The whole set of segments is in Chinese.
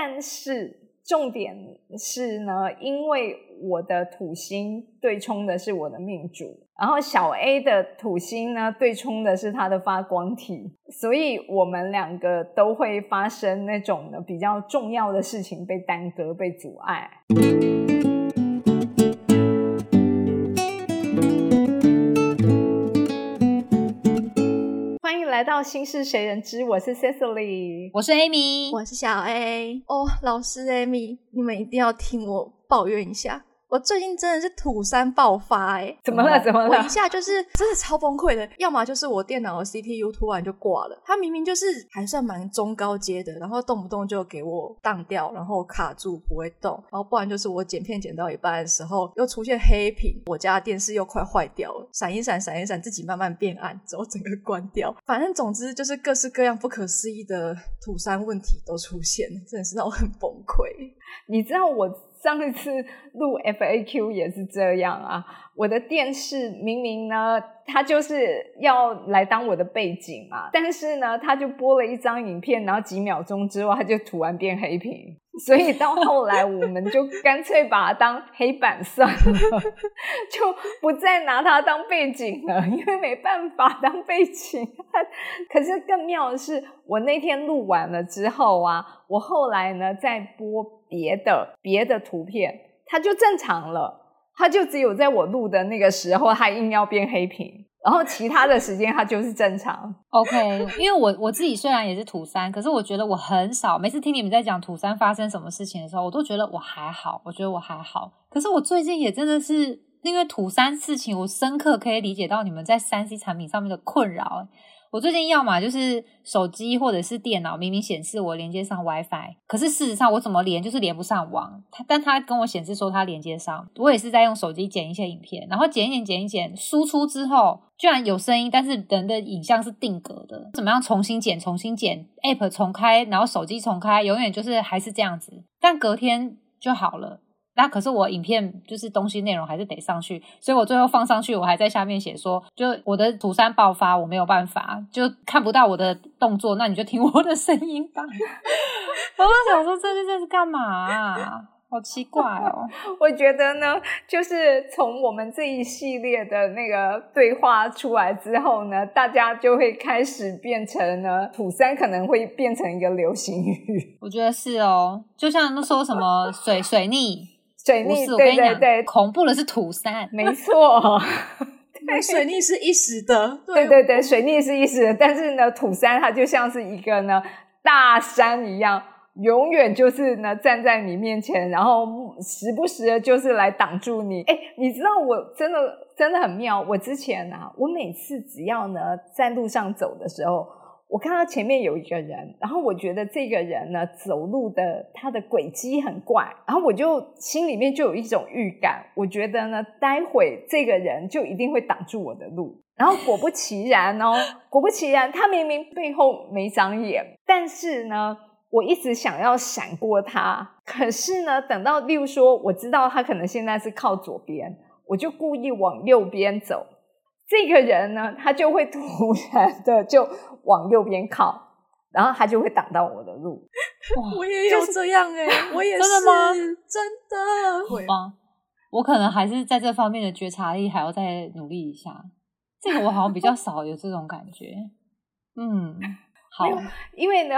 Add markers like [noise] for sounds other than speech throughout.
但是。重点是呢，因为我的土星对冲的是我的命主，然后小 A 的土星呢对冲的是他的发光体，所以我们两个都会发生那种呢比较重要的事情被耽搁、被阻碍。来到心事谁人知？我是 Cecily，我是 Amy，我是小 A。哦，老师 Amy，你们一定要听我抱怨一下。我最近真的是土山爆发哎，怎么了？怎么了？我一下就是真的超崩溃的，要么就是我电脑的 CPU 突然就挂了，它明明就是还算蛮中高阶的，然后动不动就给我宕掉，然后卡住不会动，然后不然就是我剪片剪到一半的时候又出现黑屏，我家电视又快坏掉了，闪一闪闪一闪，自己慢慢变暗，之后整个关掉，反正总之就是各式各样不可思议的土山问题都出现，真的是让我很崩溃。你知道我。上一次录 FAQ 也是这样啊，我的电视明明呢，它就是要来当我的背景嘛，但是呢，它就播了一张影片，然后几秒钟之后，它就突然变黑屏。所以到后来，我们就干脆把它当黑板算了，[laughs] 就不再拿它当背景了，因为没办法当背景。[laughs] 可是更妙的是，我那天录完了之后啊，我后来呢再播别的别的图片，它就正常了，它就只有在我录的那个时候，它硬要变黑屏。然后其他的时间它就是正常，OK。因为我我自己虽然也是土三，可是我觉得我很少每次听你们在讲土三发生什么事情的时候，我都觉得我还好，我觉得我还好。可是我最近也真的是因为土三事情，我深刻可以理解到你们在三 C 产品上面的困扰。我最近要么就是手机或者是电脑，明明显示我连接上 WiFi，可是事实上我怎么连就是连不上网。他但他跟我显示说他连接上，我也是在用手机剪一些影片，然后剪一剪剪一剪，输出之后居然有声音，但是人的影像是定格的，怎么样重新剪重新剪，App 重开，然后手机重开，永远就是还是这样子，但隔天就好了。那可是我影片就是东西内容还是得上去，所以我最后放上去，我还在下面写说，就我的土山爆发，我没有办法，就看不到我的动作，那你就听我的声音吧。[laughs] 我就想说，这是这是干嘛？好奇怪哦！[laughs] 我觉得呢，就是从我们这一系列的那个对话出来之后呢，大家就会开始变成呢，土山可能会变成一个流行语。我觉得是哦，就像那说什么水水逆。水逆，对对对，恐怖的是土山，没错。[laughs] 对，水逆是一时的，对对对，水逆是一时的，但是呢，土山它就像是一个呢大山一样，永远就是呢站在你面前，然后时不时的就是来挡住你。哎，你知道我真的真的很妙，我之前啊，我每次只要呢在路上走的时候。我看到前面有一个人，然后我觉得这个人呢走路的他的轨迹很怪，然后我就心里面就有一种预感，我觉得呢待会这个人就一定会挡住我的路，然后果不其然哦，果不其然，他明明背后没长眼，但是呢我一直想要闪过他，可是呢等到例如说我知道他可能现在是靠左边，我就故意往右边走。这个人呢，他就会突然的就往右边靠，然后他就会挡到我的路。我也有这样哎，[laughs] 我也是真的吗？真的会吗？我可能还是在这方面的觉察力还要再努力一下。这个我好像比较少有这种感觉。[laughs] 嗯，好，因为呢，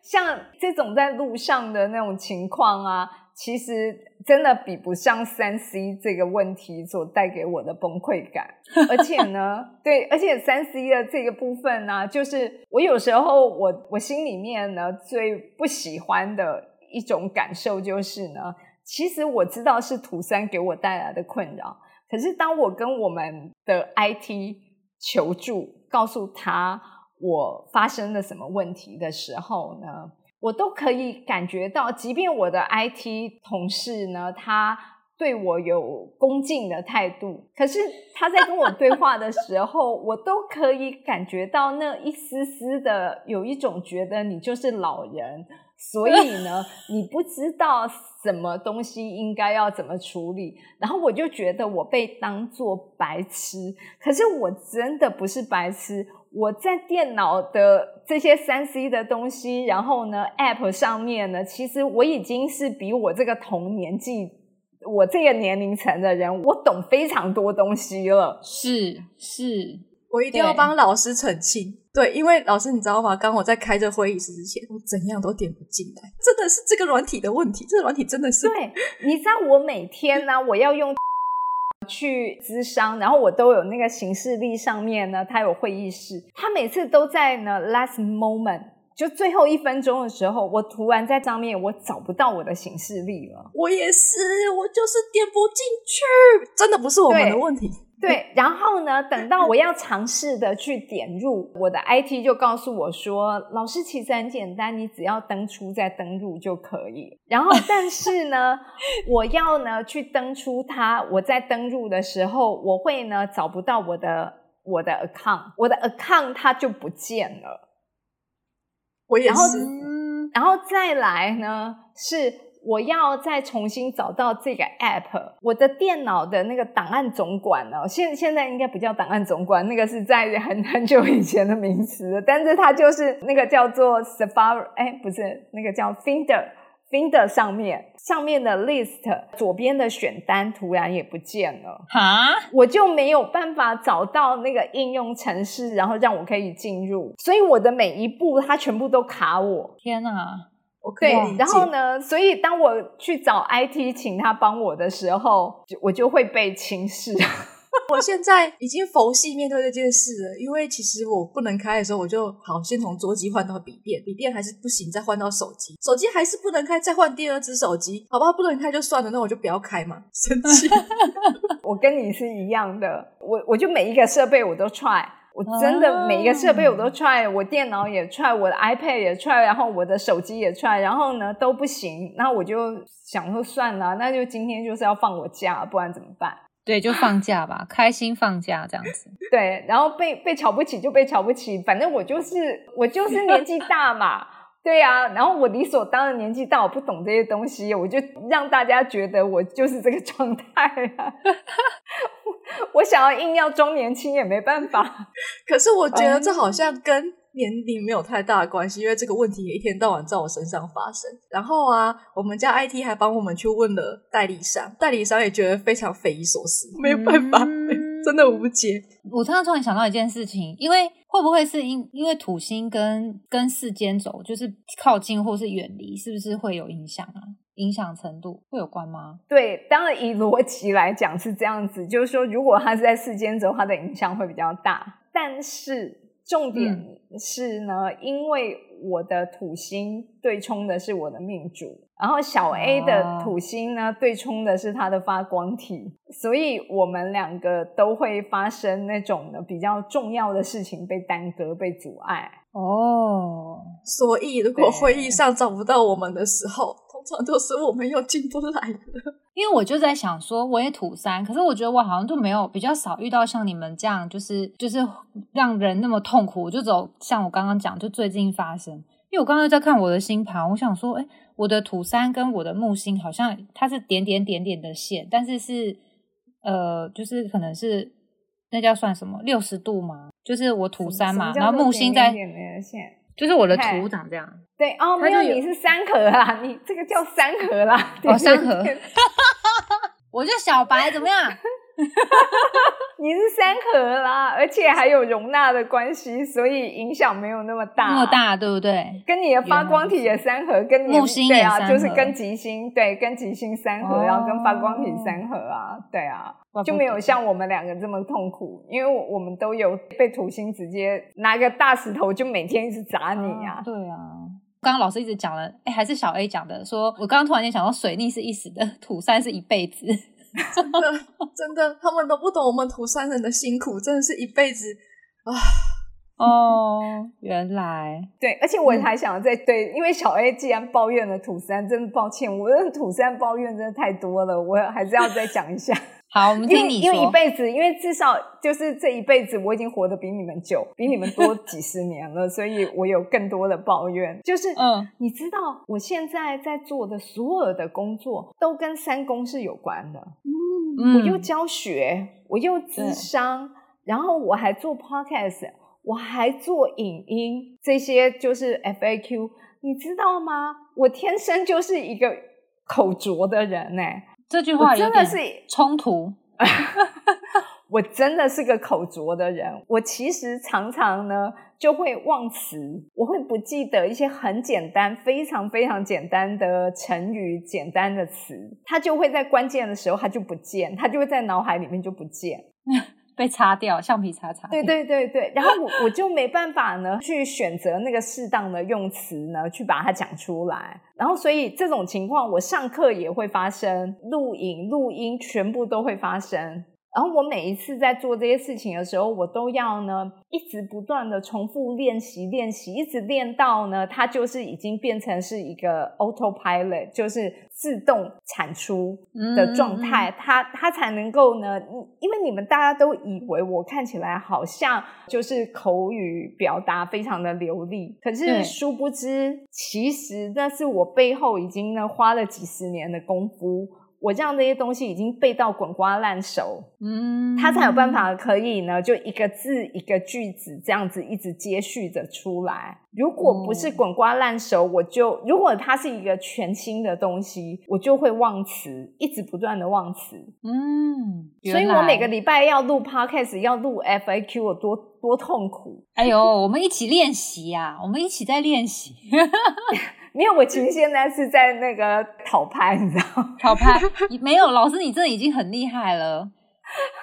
像这种在路上的那种情况啊。其实真的比不上三 C 这个问题所带给我的崩溃感，而且呢，[laughs] 对，而且三 C 的这个部分呢，就是我有时候我我心里面呢最不喜欢的一种感受就是呢，其实我知道是图三给我带来的困扰，可是当我跟我们的 IT 求助，告诉他我发生了什么问题的时候呢？我都可以感觉到，即便我的 IT 同事呢，他对我有恭敬的态度，可是他在跟我对话的时候，我都可以感觉到那一丝丝的有一种觉得你就是老人，所以呢，[laughs] 你不知道什么东西应该要怎么处理，然后我就觉得我被当做白痴，可是我真的不是白痴。我在电脑的这些三 C 的东西，然后呢，App 上面呢，其实我已经是比我这个同年纪、我这个年龄层的人，我懂非常多东西了。是是，我一定要帮老师澄清。对，因为老师你知道吗？刚我在开这会议室之前，我怎样都点不进来，真的是这个软体的问题。这个软体真的是对，你知道我每天呢，我要用去咨商，然后我都有那个行事历上面呢，他有会议室，他每次都在呢 last moment，就最后一分钟的时候，我突然在上面我找不到我的行事历了。我也是，我就是点不进去，真的不是我们的对问题。对，然后呢，等到我要尝试的去点入，我的 IT 就告诉我说，老师其实很简单，你只要登出再登入就可以。然后，[laughs] 但是呢，我要呢去登出它，我在登入的时候，我会呢找不到我的我的 account，我的 account 它就不见了。我也然后然后再来呢，是我要再重新找到这个 app，我的电脑的那个档案总管呢，现现在应该不叫档案总管，那个是在很很久以前的名词了，但是它就是那个叫做 Safari，哎，不是那个叫 Finder。Finder 上面上面的 list 左边的选单突然也不见了，哈，我就没有办法找到那个应用程式，然后让我可以进入，所以我的每一步它全部都卡我。天哪，对我可以理，解。然后呢？所以当我去找 IT 请他帮我的时候，就我就会被轻视。我现在已经佛系面对这件事了，因为其实我不能开的时候，我就好先从桌机换到笔电，笔电还是不行，再换到手机，手机还是不能开，再换第二只手机，好吧，不能开就算了，那我就不要开嘛，生气。[laughs] 我跟你是一样的，我我就每一个设备我都 try，我真的每一个设备我都 try，我电脑也 try，我的 iPad 也 try，然后我的手机也 try，然后呢都不行，那我就想说算了，那就今天就是要放我假，不然怎么办？对，就放假吧，开心放假这样子。[laughs] 对，然后被被瞧不起就被瞧不起，反正我就是我就是年纪大嘛，对呀、然后我理所当然年纪大，我不懂这些东西，我就让大家觉得我就是这个状态啊。[laughs] 我想要硬要装年轻也没办法，[laughs] 可是我觉得这好像跟年龄没有太大的关系，因为这个问题也一天到晚在我身上发生。然后啊，我们家 IT 还帮我们去问了代理商，代理商也觉得非常匪夷所思，没有办法，嗯 [laughs] 真的无解。我突然突然想到一件事情，因为会不会是因因为土星跟跟世间走，就是靠近或是远离，是不是会有影响啊？影响程度会有关吗？对，当然以逻辑来讲是这样子，就是说如果它是在世间走，它的影响会比较大，但是重点是呢，因为我的土星对冲的是我的命主，然后小 A 的哦土星呢、对冲的是他的发光体，所以我们两个都会发生那种的比较重要的事情被耽搁、被阻碍。哦，所以，如果会议上找不到我们的时候，通常都是我们又进不来的。因为我就在想说，我也土三，可是我觉得我好像就没有比较少遇到像你们这样，就是就是让人那么痛苦。我就走像我刚刚讲，就最近发生。因为我刚刚在看我的星盘，我想说，哎，我的土三跟我的木星好像它是点点点点的线，但是是呃，就是可能是那叫算什么六十度嘛？就是我土三嘛，然后木星在，点点的线。就是我的图长这样。对哦，没有，你是三盒啦，你这个叫三盒啦。哦三盒 [laughs] 我就小白怎么样？[laughs] 你是三合啦，而且还有容纳的关系，所以影响没有那么大。那么，大，对不对？跟你的发光体也三合，跟你的木星对啊，也三合就是跟吉星对，跟吉星三合，哦然后跟发光体三合啊，对啊，就没有像我们两个这么痛苦，因为我我们都有被土星直接拿个大石头就每天一直砸你啊。对啊。刚刚老师一直讲了，哎，还是小 A 讲的，说我刚刚突然间想到，水逆是一时的，土三是一辈子。真的，真的，他们都不懂我们涂山人的辛苦，真的是一辈子啊！哦，原来 [laughs] 对，而且我还想再对，因为小 A 既然抱怨了土三，真的抱歉，我的土三抱怨真的太多了，我还是要再讲一下。[laughs] 好，我们听你因为一说。辈子，因为至少就是这一辈子，我已经活得比你们久，比你们多 [laughs] 几十年了，所以我有更多的抱怨。就是，嗯，你知道我现在在做的所有的工作都跟三公是有关的。嗯，我又嗯教学，我又智商，然后我还做 podcast。我还做影音，这些就是 FAQ，你知道吗？我天生就是一个口拙的人呢、这句话真的是冲突。[laughs] 我真的是个口拙的人，我其实常常呢就会忘词，我会不记得一些很简单、非常非常简单的成语、简单的词，它就会在关键的时候它就不见，它就会在脑海里面就不见。[laughs] 被擦掉，橡皮擦擦。对对对对，然后我我就没办法呢去选择那个适当的用词呢去把它讲出来，然后所以这种情况我上课也会发生，录影、录音全部都会发生。然后我每一次在做这些事情的时候，我都要呢一直不断的重复练习练习，一直练到呢它就是已经变成是一个 autopilot，就是自动产出的状态，它它才能够呢，因为你们大家都以为我看起来好像就是口语表达非常的流利，可是殊不知，其实那是我背后已经呢花了几十年的功夫。我让这些东西已经背到滚瓜烂熟，嗯，他才有办法可以呢，就一个字一个句子这样子一直接续着出来。如果不是滚瓜烂熟，我就如果它是一个全新的东西，我就会忘词，一直不断的忘词。嗯，所以我每个礼拜要录 podcast，要录 FAQ，我多多痛苦。哎呦，我们一起练习呀，我们一起在练习。[laughs] 没有，我其实现在是在那个讨拍，你知道吗？[laughs] 讨拍没有，老师你真的已经很厉害了。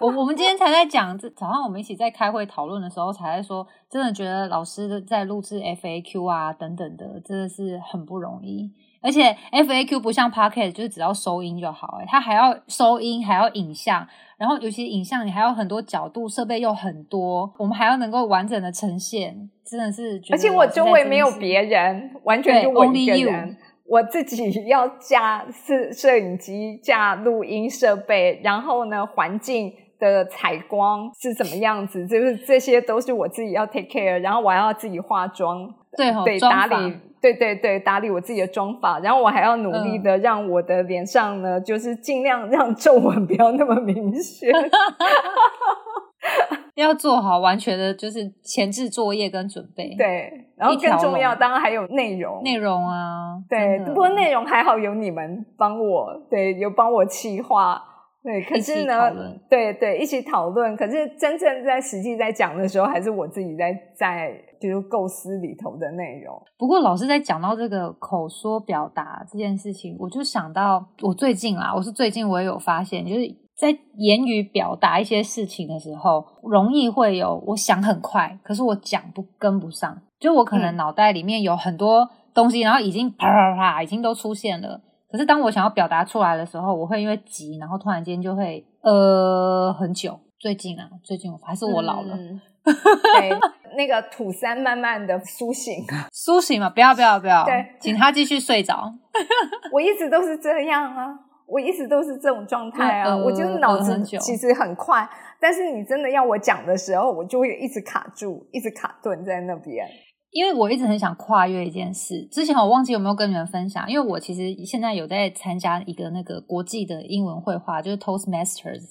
我我们今天才在讲，这早上我们一起在开会讨论的时候，才在说，真的觉得老师在录制 FAQ 啊等等的，真的是很不容易。而且 FAQ 不像 Pocket，就是只要收音就好，哎，它还要收音，还要影像，然后尤其影像你还有很多角度，设备又很多，我们还要能够完整的呈现，真的是。而且我周围没有别人，完全就我一个人。我自己 [laughs] 要架摄摄影机、架录音设备，然后呢，环境的采光是怎么样子，就是这些都是我自己要 take care，然后我还要自己化妆，对吼对，打理，对对对，打理我自己的妆发，然后我还要努力的让我的脸上呢，就是尽量让皱纹不要那么明显。[laughs] [laughs] 要做好完全的就是前置作业跟准备。，对，然后更重要，龙当然还有内容，内容啊，对，不过内容还好有你们帮我，对，有帮我企划，对，可是呢对对，一起讨论。可是真正在实际在讲的时候，还是我自己在在就是构思里头的内容。不过老师在讲到这个口说表达这件事情，我就想到我最近啊，我是最近我也有发现，就是在言语表达一些事情的时候，容易会有我想很快，可是我讲不跟不上，就我可能嗯脑袋里面有很多东西，然后已经啪啪啪已经都出现了。可是当我想要表达出来的时候，我会因为急，然后突然间就会呃很久。最近啊，最近我还是我老了，[laughs] 嗯对，那个土三慢慢的苏醒。苏醒嘛，不要不要不要对，请他继续睡着。[laughs] 我一直都是这样啊，我一直都是这种状态啊。呃我就是脑子其实很快，但是你真的要我讲的时候，我就会一直卡住，一直卡顿在那边。因为我一直很想跨越一件事，之前我忘记有没有跟你们分享，因为我其实现在有在参加一个那个国际的英文绘画，就是 Toastmasters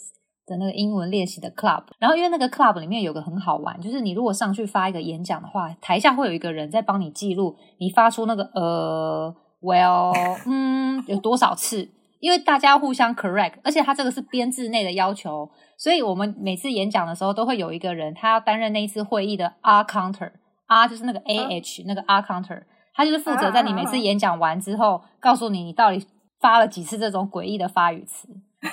的那个英文练习的 club。然后因为那个 club 里面有个很好玩，就是你如果上去发一个演讲的话，台下会有一个人在帮你记录你发出那个呃 well [laughs] 嗯有多少次，因为大家互相 correct，而且他这个是编制内的要求，所以我们每次演讲的时候都会有一个人，他要担任那一次会议的 R counter。R 就是那个 A H、那个 R counter，他就是负责在你每次演讲完之后，告诉你你到底发了几次这种诡异的发语词。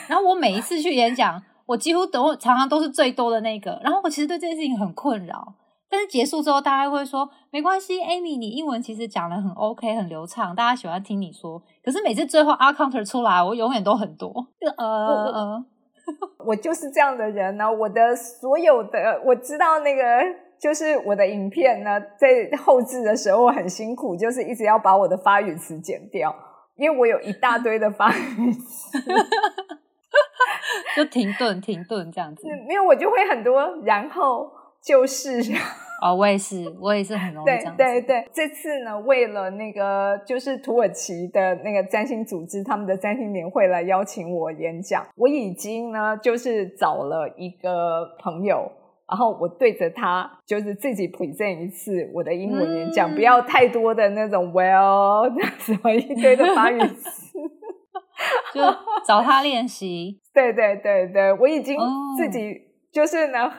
然后我每一次去演讲，我几乎都常常都是最多的那个。然后我其实对这件事情很困扰，但是结束之后，大家会说没关系，Amy，你英文其实讲的很 OK，很流畅，大家喜欢听你说。可是每次最后 R counter 出来，我永远都很多，就呃呃，我就是这样的人呢、我的所有的我知道那个 [laughs] 就是我的影片呢，在后置的时候很辛苦，就是一直要把我的发语词剪掉，因为我有一大堆的发语词，就停顿停顿这样子。没有我就会很多，然后就是。哦，我也是，我也是很容易这对样子。对对，这次呢，为了那个就是土耳其的那个占星组织他们的占星年会来邀请我演讲，我已经呢就是找了一个朋友，然后我对着他就是自己 present 一次我的英文演讲，嗯不要太多的那种 well 什么一堆的发语词。[laughs] 就找他练习。对对对对，我已经哦自己就是呢，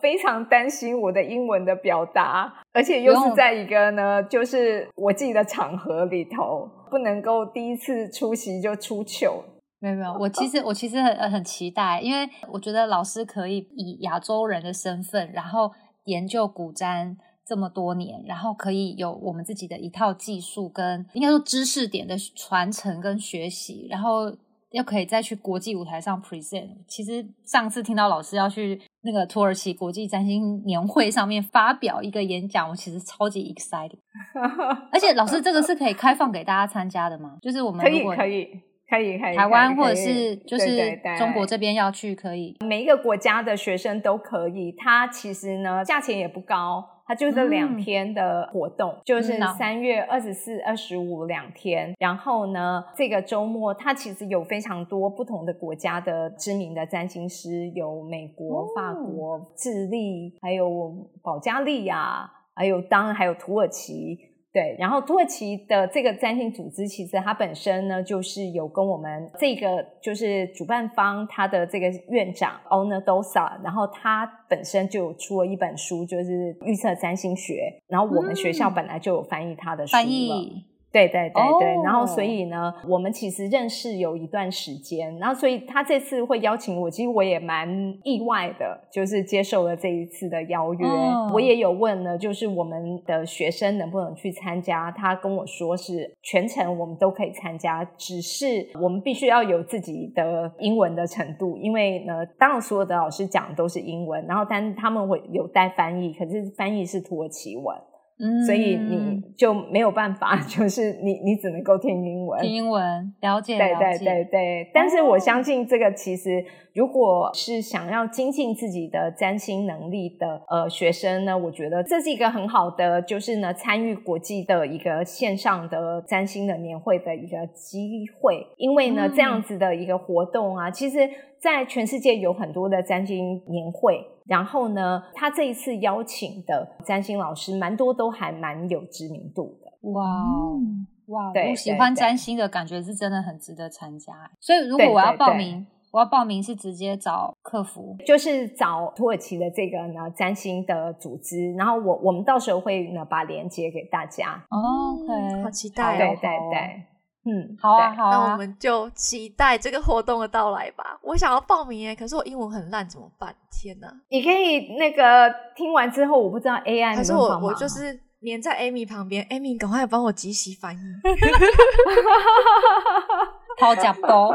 非常担心我的英文的表达，而且又是在一个呢，就是我自己的场合里头，不能够第一次出席就出糗。没有没有，我其实我其实很呃很期待，因为我觉得老师可以以亚洲人的身份，然后研究古瞻这么多年，然后可以有我们自己的一套技术跟应该说知识点的传承跟学习，然后又可以再去国际舞台上 present。其实上次听到老师要去那个土耳其国际占星年会上面发表一个演讲，我其实超级 excited。[laughs] 而且老师这个是可以开放给大家参加的吗？就是我们可以如果可以可以可以，台湾或者是就是中国这边要去可以，每一个国家的学生都可以。它其实呢，价钱也不高，它就是两嗯天的活动，就是三月二十四、二十五两天。然后呢，这个周末它其实有非常多不同的国家的知名的占星师，有美国、哦法国、智利，还有保加利亚，还有当然还有土耳其。对，然后土耳其的这个占星组织，其实它本身呢，就是有跟我们这个就是主办方他的这个院长 Ona Dosa，然后他本身就有出了一本书，就是预测占星学，然后我们学校嗯本来就有翻译他的书翻了。译对对对对，哦然后所以呢，我们其实认识有一段时间，然后所以他这次会邀请我，其实我也蛮意外的，就是接受了这一次的邀约。哦我也有问呢，就是我们的学生能不能去参加，他跟我说是全程我们都可以参加，只是我们必须要有自己的英文的程度，因为呢，当然所有的老师讲的都是英文，然后但他们会有带翻译，可是翻译是土耳其文。嗯，所以你就没有办法，[laughs] 就是你你只能够听英文。听英文了解，对对对对，但是我相信这个其实，如果是想要精进自己的占星能力的呃学生呢，我觉得这是一个很好的，就是呢参与国际的一个线上的占星的年会的一个机会，因为呢、嗯这样子的一个活动啊，其实在全世界有很多的占星年会。然后呢，他这一次邀请的占星老师，蛮多都还蛮有知名度的。哇哦嗯哇，对我喜欢占星的感觉是真的很值得参加。所以如果我要对对报名，我要报名是直接找客服。就是找土耳其的这个呢占星的组织，然后我我们到时候会呢把链接给大家。哦好期待对对，嗯，好啊好啊那我，们就期待这个活动的到来吧。我想要报名耶，可是我英文很烂，怎么办？天哪！你可以那个听完之后，我不知道 AI 可是我我就是黏在 Amy 旁边，Amy 赶快帮我即席翻译。[laughs] 掏假包。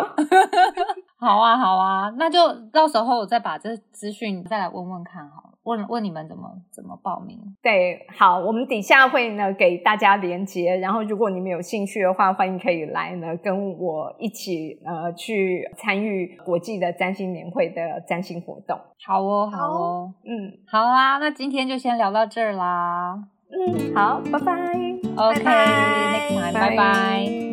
[laughs] 好啊好啊，那就到时候我再把这资讯再来问问看好了，问问你们怎么怎么报名。对，好，我们底下会呢给大家连接，然后如果你们有兴趣的话，欢迎可以来呢跟我一起呃去参与国际的占星年会的占星活动。好哦好哦，嗯好啊，那今天就先聊到这儿啦。嗯，好，拜拜。OK，next time，拜拜拜。